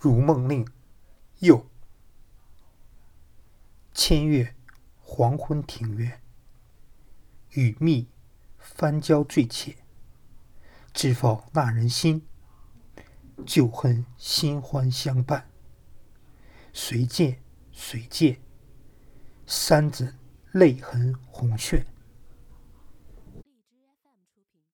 《如梦令》，又千月黄昏庭院，雨密翻娇醉浅，知否那人心？旧恨新欢相伴，谁见谁见？三枕泪痕红炫。